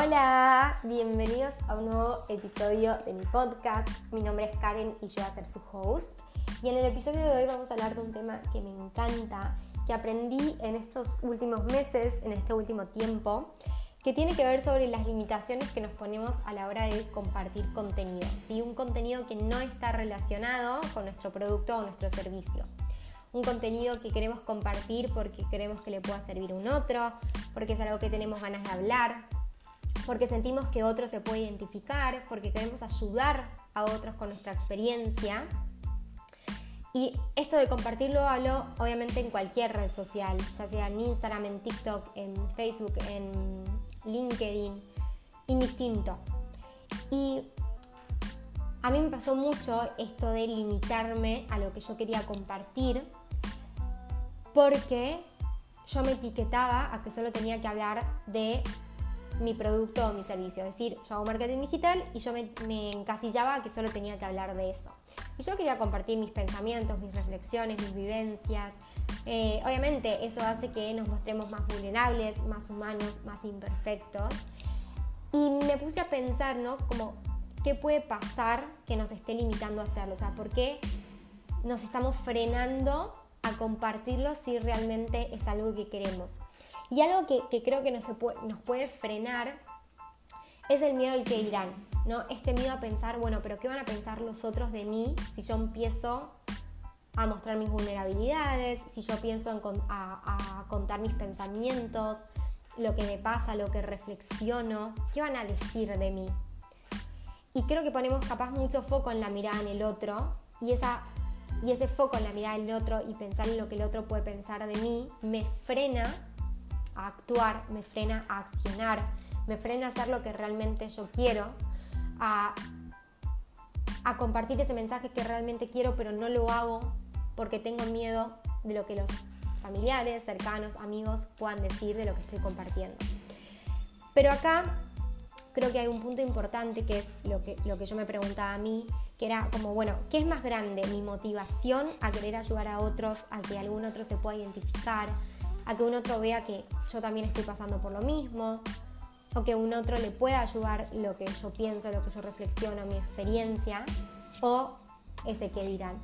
Hola, bienvenidos a un nuevo episodio de mi podcast. Mi nombre es Karen y yo voy a ser su host. Y en el episodio de hoy vamos a hablar de un tema que me encanta, que aprendí en estos últimos meses, en este último tiempo, que tiene que ver sobre las limitaciones que nos ponemos a la hora de compartir contenido. ¿sí? Un contenido que no está relacionado con nuestro producto o nuestro servicio. Un contenido que queremos compartir porque queremos que le pueda servir a un otro, porque es algo que tenemos ganas de hablar, porque sentimos que otro se puede identificar, porque queremos ayudar a otros con nuestra experiencia. Y esto de compartirlo hablo obviamente en cualquier red social, ya sea en Instagram, en TikTok, en Facebook, en LinkedIn, indistinto. Y a mí me pasó mucho esto de limitarme a lo que yo quería compartir porque yo me etiquetaba a que solo tenía que hablar de mi producto o mi servicio. Es decir, yo hago marketing digital y yo me, encasillaba que solo tenía que hablar de eso. Y yo quería compartir mis pensamientos, mis reflexiones, mis vivencias. Eh, obviamente eso hace que nos mostremos más vulnerables, más humanos, más imperfectos. Y me puse a pensar, ¿no? Como, ¿qué puede pasar que nos esté limitando a hacerlo? O sea, ¿por qué nos estamos frenando a compartirlo si realmente es algo que queremos? Y algo que, creo que nos, puede, nos puede frenar es el miedo al que dirán, ¿no? Este miedo a pensar, bueno, pero ¿qué van a pensar los otros de mí si yo empiezo a mostrar mis vulnerabilidades, si yo pienso a, contar mis pensamientos, lo que me pasa, lo que reflexiono, ¿qué van a decir de mí? Y creo que ponemos capaz mucho foco en la mirada en el otro y, esa, y ese foco en la mirada en el otro y pensar en lo que el otro puede pensar de mí me frena a actuar, me frena a accionar, me frena a hacer lo que realmente yo quiero, a, a compartir ese mensaje que realmente quiero, pero no lo hago porque tengo miedo de lo que los familiares, cercanos, amigos puedan decir de lo que estoy compartiendo. Pero acá creo que hay un punto importante que es lo que, lo que yo me preguntaba a mí, que era como, bueno, ¿qué es más grande? ¿Mi motivación a querer ayudar a otros, a que algún otro se pueda identificar, a que un otro vea que yo también estoy pasando por lo mismo, o que un otro le pueda ayudar lo que yo pienso, lo que yo reflexiono, mi experiencia, o ese que dirán.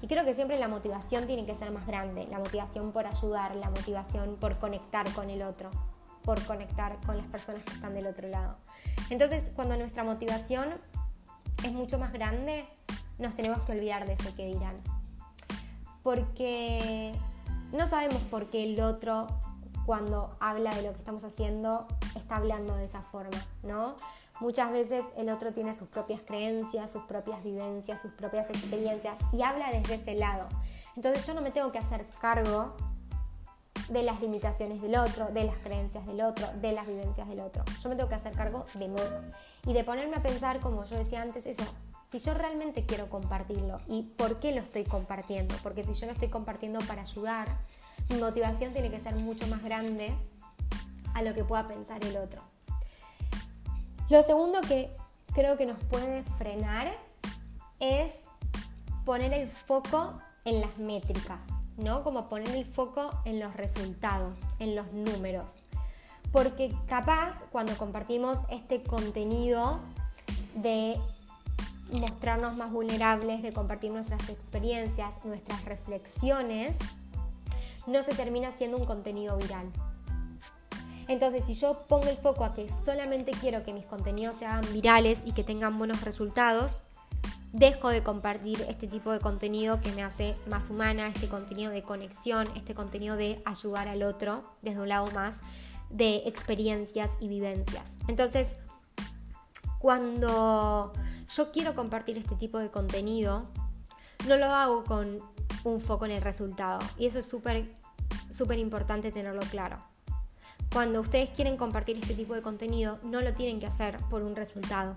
Y creo que siempre la motivación tiene que ser más grande, la motivación por ayudar, la motivación por conectar con el otro, por conectar con las personas que están del otro lado. Entonces, cuando nuestra motivación es mucho más grande, nos tenemos que olvidar de ese que dirán. Porque no sabemos por qué el otro, cuando habla de lo que estamos haciendo, está hablando de esa forma, ¿no? Muchas veces el otro tiene sus propias creencias, sus propias vivencias, sus propias experiencias y habla desde ese lado. Entonces yo no me tengo que hacer cargo de las limitaciones del otro, de las creencias del otro, de las vivencias del otro. Yo me tengo que hacer cargo de mí y de ponerme a pensar, como yo decía antes, eso, si yo realmente quiero compartirlo y por qué lo estoy compartiendo, porque si yo lo estoy compartiendo para ayudar, mi motivación tiene que ser mucho más grande a lo que pueda pensar el otro. Lo segundo que creo que nos puede frenar es poner el foco en las métricas, ¿no? Como poner el foco en los resultados, en los números. Porque capaz cuando compartimos este contenido de mostrarnos más vulnerables, de compartir nuestras experiencias, nuestras reflexiones, no se termina siendo un contenido viral. Entonces, si yo pongo el foco a que solamente quiero que mis contenidos sean virales y que tengan buenos resultados, dejo de compartir este tipo de contenido que me hace más humana, este contenido de conexión, este contenido de ayudar al otro desde un lado más de experiencias y vivencias. Entonces, cuando yo quiero compartir este tipo de contenido, no lo hago con un foco en el resultado. Y eso es súper, súper importante tenerlo claro. Cuando ustedes quieren compartir este tipo de contenido, no lo tienen que hacer por un resultado.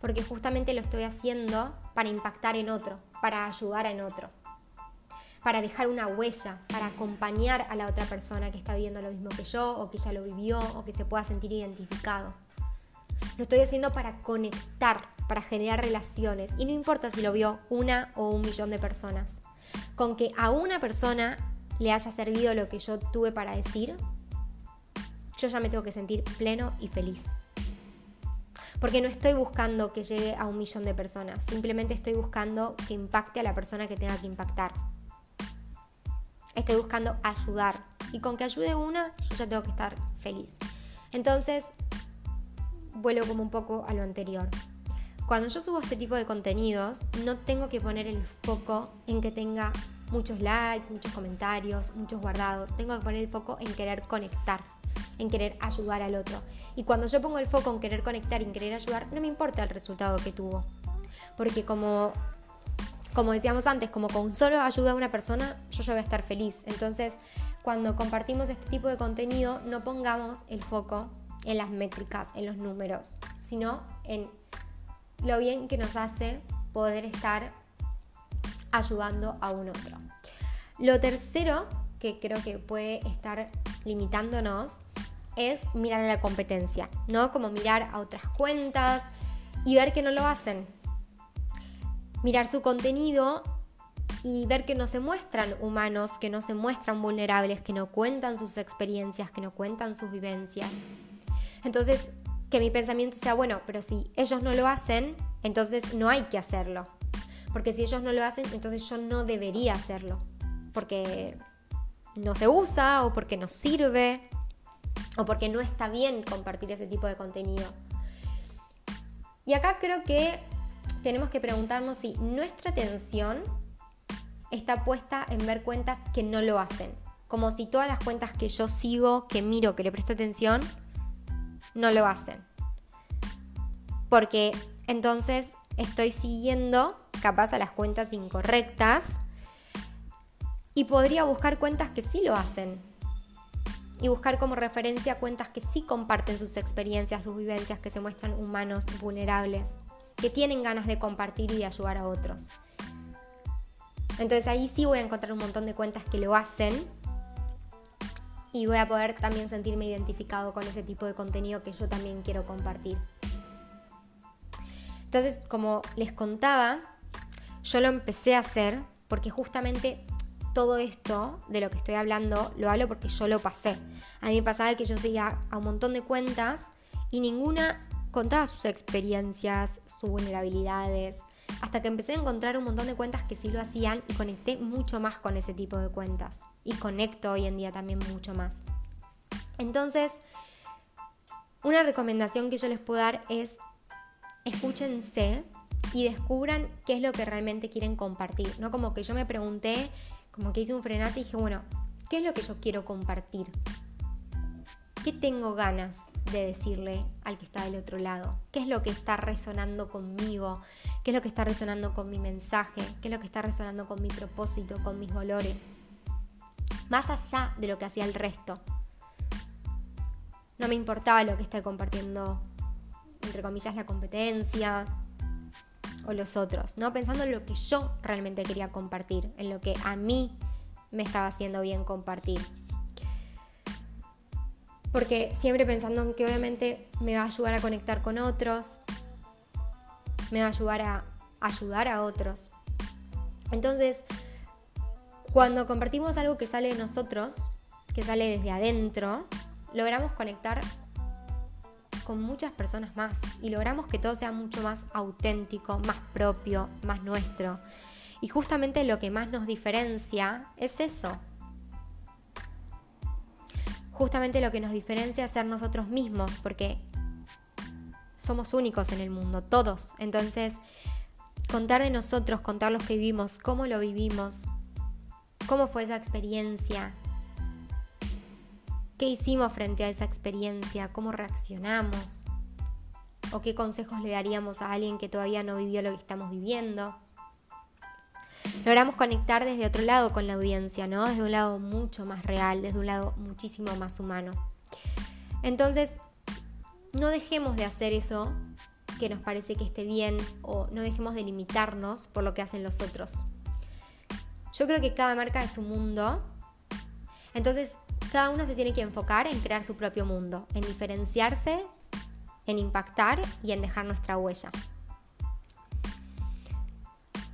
Porque justamente lo estoy haciendo para impactar en otro, para ayudar en otro, para dejar una huella, para acompañar a la otra persona que está viviendo lo mismo que yo, o que ya lo vivió, o que se pueda sentir identificado. Lo estoy haciendo para conectar, para generar relaciones. Y no importa si lo vio una o un millón de personas. Con que a una persona le haya servido lo que yo tuve para decir, yo ya me tengo que sentir pleno y feliz. Porque no estoy buscando que llegue a un millón de personas, simplemente estoy buscando que impacte a la persona que tenga que impactar. Estoy buscando ayudar. Y con que ayude una, yo ya tengo que estar feliz. Entonces, vuelvo como un poco a lo anterior. Cuando yo subo este tipo de contenidos, no tengo que poner el foco en que tenga muchos likes, muchos comentarios, muchos guardados. Tengo que poner el foco en querer conectar, en querer ayudar al otro. Y cuando yo pongo el foco en querer conectar y en querer ayudar, no me importa el resultado que tuvo. Porque como, como decíamos antes, como con solo ayuda a una persona, yo ya voy a estar feliz. Entonces, cuando compartimos este tipo de contenido, no pongamos el foco en las métricas, en los números, sino en lo bien que nos hace poder estar ayudando a un otro. Lo tercero que creo que puede estar limitándonos es mirar a la competencia, ¿no? Como mirar a otras cuentas y ver que no lo hacen. Mirar su contenido y ver que no se muestran humanos, que no se muestran vulnerables, que no cuentan sus experiencias, que no cuentan sus vivencias. Entonces, que mi pensamiento sea, bueno, pero si ellos no lo hacen, entonces no hay que hacerlo. Porque si ellos no lo hacen, entonces yo no debería hacerlo. Porque no se usa o porque no sirve o porque no está bien compartir ese tipo de contenido. Y acá creo que tenemos que preguntarnos si nuestra atención está puesta en ver cuentas que no lo hacen. Como si todas las cuentas que yo sigo, que miro, que le presto atención, no lo hacen. Porque entonces estoy siguiendo capaz a las cuentas incorrectas y podría buscar cuentas que sí lo hacen. Y buscar como referencia cuentas que sí comparten sus experiencias, sus vivencias, que se muestran humanos, vulnerables, que tienen ganas de compartir y de ayudar a otros. Entonces ahí sí voy a encontrar un montón de cuentas que lo hacen y voy a poder también sentirme identificado con ese tipo de contenido que yo también quiero compartir. Entonces, como les contaba, yo lo empecé a hacer porque justamente todo esto de lo que estoy hablando lo hablo porque yo lo pasé. A mí me pasaba que yo seguía a un montón de cuentas y ninguna contaba sus experiencias, sus vulnerabilidades, hasta que empecé a encontrar un montón de cuentas que sí lo hacían y conecté mucho más con ese tipo de cuentas. Y conecto hoy en día también mucho más. Entonces, una recomendación que yo les puedo dar es escúchense y descubran qué es lo que realmente quieren compartir. No como que yo me pregunté, como que hice un frenate y dije, bueno, ¿qué es lo que yo quiero compartir? ¿Qué tengo ganas de decirle al que está del otro lado? ¿Qué es lo que está resonando conmigo? ¿Qué es lo que está resonando con mi mensaje? ¿Qué es lo que está resonando con mi propósito, con mis valores? Más allá de lo que hacía el resto. No me importaba lo que está compartiendo entre comillas, la competencia o los otros, ¿no? Pensando en lo que yo realmente quería compartir, en lo que a mí me estaba haciendo bien compartir. Porque siempre pensando en que obviamente me va a ayudar a conectar con otros, me va a ayudar a ayudar a otros. Entonces, cuando compartimos algo que sale de nosotros, que sale desde adentro, logramos conectar con muchas personas más y logramos que todo sea mucho más auténtico, más propio, más nuestro. Y justamente lo que más nos diferencia es eso. Justamente lo que nos diferencia es ser nosotros mismos, porque somos únicos en el mundo, todos. Entonces, contar de nosotros, contar los que vivimos, cómo lo vivimos, cómo fue esa experiencia, ¿Qué hicimos frente a esa experiencia? ¿Cómo reaccionamos? ¿O qué consejos le daríamos a alguien que todavía no vivió lo que estamos viviendo? Logramos conectar desde otro lado con la audiencia, ¿no? Desde un lado mucho más real, desde un lado muchísimo más humano. Entonces, no dejemos de hacer eso que nos parece que esté bien o no dejemos de limitarnos por lo que hacen los otros. Yo creo que cada marca es un mundo. Entonces, cada uno se tiene que enfocar en crear su propio mundo, en diferenciarse, en impactar y en dejar nuestra huella.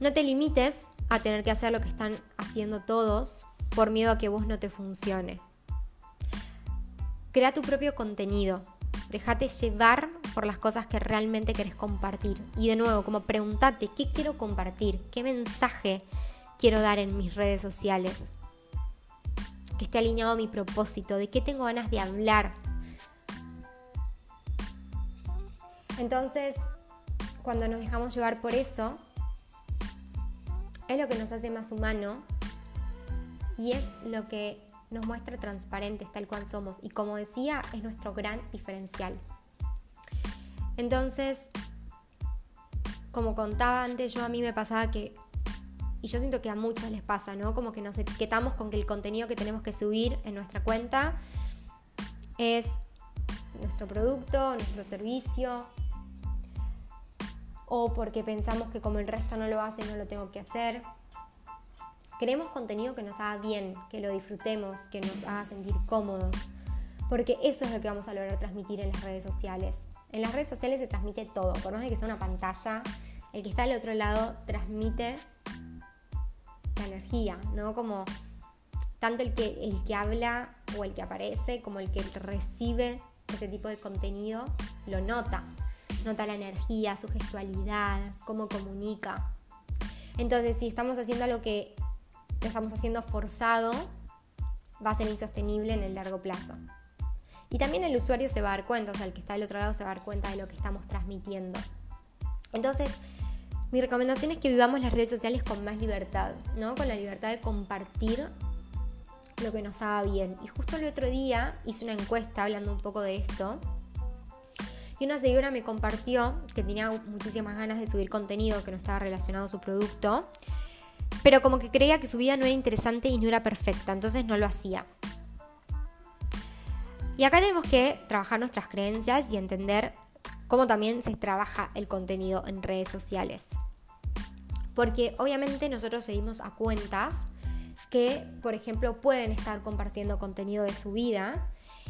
No te limites a tener que hacer lo que están haciendo todos por miedo a que vos no te funcione. Crea tu propio contenido. Déjate llevar por las cosas que realmente querés compartir. Y de nuevo, como pregúntate, ¿qué quiero compartir? ¿Qué mensaje quiero dar en mis redes sociales? Que esté alineado a mi propósito, de qué tengo ganas de hablar. Entonces, cuando nos dejamos llevar por eso, es lo que nos hace más humano y es lo que nos muestra transparentes tal cual somos. Y como decía, es nuestro gran diferencial. Entonces, como contaba antes, yo a mí me pasaba que, y yo siento que a muchos les pasa, ¿no? Como que nos etiquetamos con que el contenido que tenemos que subir en nuestra cuenta es nuestro producto, nuestro servicio, o porque pensamos que como el resto no lo hace, no lo tengo que hacer. Queremos contenido que nos haga bien, que lo disfrutemos, que nos haga sentir cómodos, porque eso es lo que vamos a lograr transmitir en las redes sociales. En las redes sociales se transmite todo, por más de que sea una pantalla, el que está al otro lado transmite la energía, ¿no? Como tanto el que, el que habla o el que aparece como el que recibe ese tipo de contenido lo nota, nota la energía, su gestualidad, cómo comunica. Entonces, si estamos haciendo algo que lo estamos haciendo forzado, va a ser insostenible en el largo plazo. Y también el usuario se va a dar cuenta, o sea, el que está del otro lado se va a dar cuenta de lo que estamos transmitiendo. Entonces, mi recomendación es que vivamos las redes sociales con más libertad, ¿no? Con la libertad de compartir lo que nos haga bien. Y justo el otro día hice una encuesta hablando un poco de esto. Y una seguidora me compartió que tenía muchísimas ganas de subir contenido que no estaba relacionado a su producto pero como que creía que su vida no era interesante y no era perfecta, entonces no lo hacía. Y acá tenemos que trabajar nuestras creencias y entender cómo también se trabaja el contenido en redes sociales. Porque obviamente nosotros seguimos a cuentas que, por ejemplo, pueden estar compartiendo contenido de su vida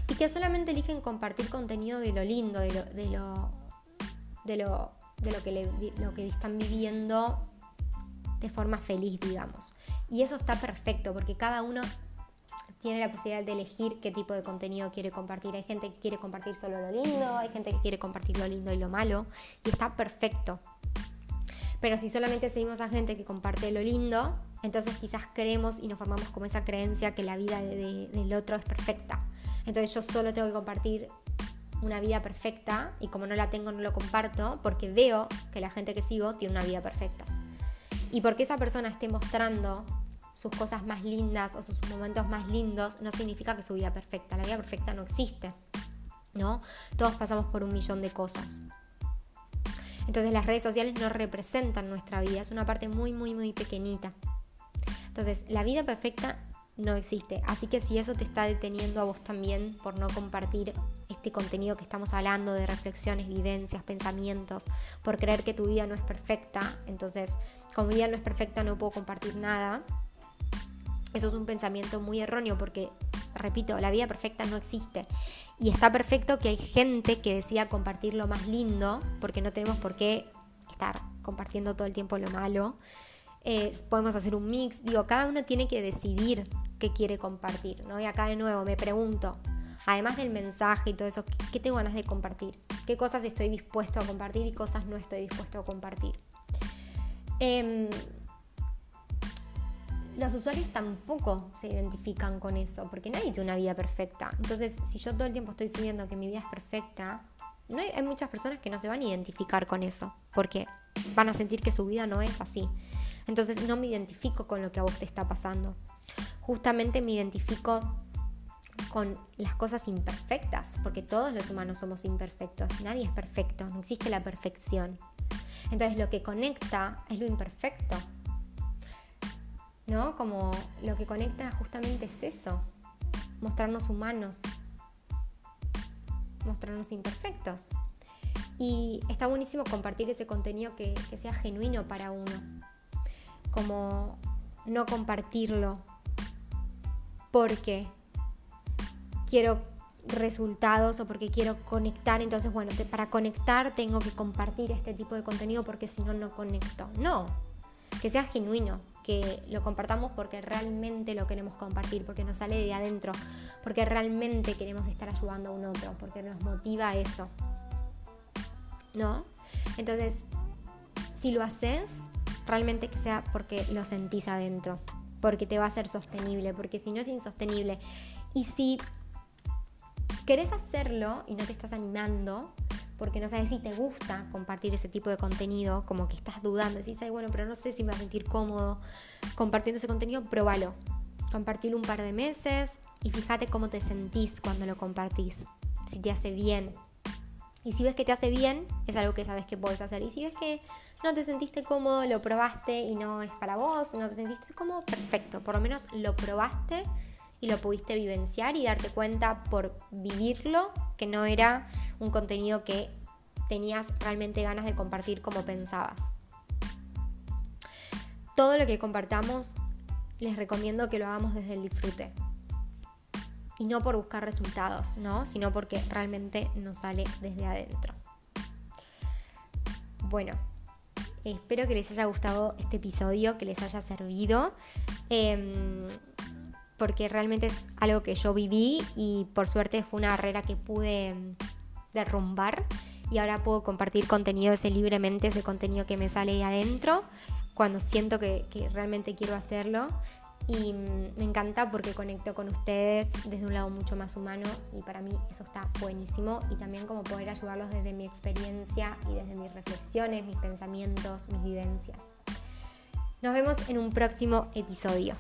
y que solamente eligen compartir contenido de lo lindo, de lo, de lo, de lo, de lo que, lo que están viviendo de forma feliz, digamos. Y eso está perfecto porque cada uno tiene la posibilidad de elegir qué tipo de contenido quiere compartir. Hay gente que quiere compartir solo lo lindo, hay gente que quiere compartir lo lindo y lo malo, y está perfecto. Pero si solamente seguimos a gente que comparte lo lindo, entonces quizás creemos y nos formamos como esa creencia que la vida del otro es perfecta. Entonces yo solo tengo que compartir una vida perfecta y como no la tengo no lo comparto porque veo que la gente que sigo tiene una vida perfecta. Y porque esa persona esté mostrando sus cosas más lindas o sus momentos más lindos, no significa que su vida perfecta. La vida perfecta no existe, ¿no? Todos pasamos por un millón de cosas. Entonces las redes sociales no representan nuestra vida, es una parte muy, muy, muy pequeñita. Entonces, la vida perfecta no existe. Así que si eso te está deteniendo a vos también por no compartir este contenido que estamos hablando de reflexiones, vivencias, pensamientos, por creer que tu vida no es perfecta, entonces como vida no es perfecta no puedo compartir nada, eso es un pensamiento muy erróneo porque, repito, la vida perfecta no existe. Y está perfecto que hay gente que decida compartir lo más lindo, porque no tenemos por qué estar compartiendo todo el tiempo lo malo. Eh, podemos hacer un mix, digo, cada uno tiene que decidir qué quiere compartir, ¿no? Y acá de nuevo me pregunto, además del mensaje y todo eso, ¿qué tengo ganas de compartir? ¿Qué cosas estoy dispuesto a compartir y cosas no estoy dispuesto a compartir? Em, los usuarios tampoco se identifican con eso, porque nadie tiene una vida perfecta. Entonces, si yo todo el tiempo estoy subiendo que mi vida es perfecta, no hay, hay muchas personas que no se van a identificar con eso, porque van a sentir que su vida no es así. Entonces no me identifico con lo que a vos te está pasando. Justamente me identifico con las cosas imperfectas, porque todos los humanos somos imperfectos, nadie es perfecto, no existe la perfección. Entonces lo que conecta es lo imperfecto, ¿no? Como lo que conecta justamente es eso, mostrarnos humanos, mostrarnos imperfectos. Y está buenísimo compartir ese contenido que, que sea genuino para uno como no compartirlo porque quiero resultados o porque quiero conectar. Entonces, bueno, para conectar tengo que compartir este tipo de contenido porque si no, no conecto. No, que sea genuino, que lo compartamos porque realmente lo queremos compartir, porque nos sale de adentro, porque realmente queremos estar ayudando a un otro, porque nos motiva eso. ¿No? Entonces, si lo haces, realmente que sea porque lo sentís adentro, porque te va a ser sostenible, porque si no es insostenible. Y si querés hacerlo y no te estás animando, porque no sabes si te gusta compartir ese tipo de contenido, como que estás dudando, decís, ay, bueno, pero no sé si me va a sentir cómodo compartiendo ese contenido, pruébalo. Compartilo un par de meses y fíjate cómo te sentís cuando lo compartís, si te hace bien. Y si ves que te hace bien, es algo que sabes que puedes hacer. Y si ves que no te sentiste cómodo, lo probaste y no es para vos, no te sentiste cómodo, perfecto. Por lo menos lo probaste y lo pudiste vivenciar y darte cuenta por vivirlo que no era un contenido que tenías realmente ganas de compartir como pensabas. Todo lo que compartamos les recomiendo que lo hagamos desde el disfrute. Y no por buscar resultados, ¿no? Sino porque realmente nos sale desde adentro. Bueno, espero que les haya gustado este episodio, que les haya servido. Em, porque realmente es algo que yo viví y por suerte fue una barrera que pude derrumbar y ahora puedo compartir contenido ese libremente, ese contenido que me sale ahí adentro cuando siento que realmente quiero hacerlo y me encanta porque conecto con ustedes desde un lado mucho más humano y para mí eso está buenísimo y también como poder ayudarlos desde mi experiencia y desde mis reflexiones, mis pensamientos, mis vivencias. Nos vemos en un próximo episodio.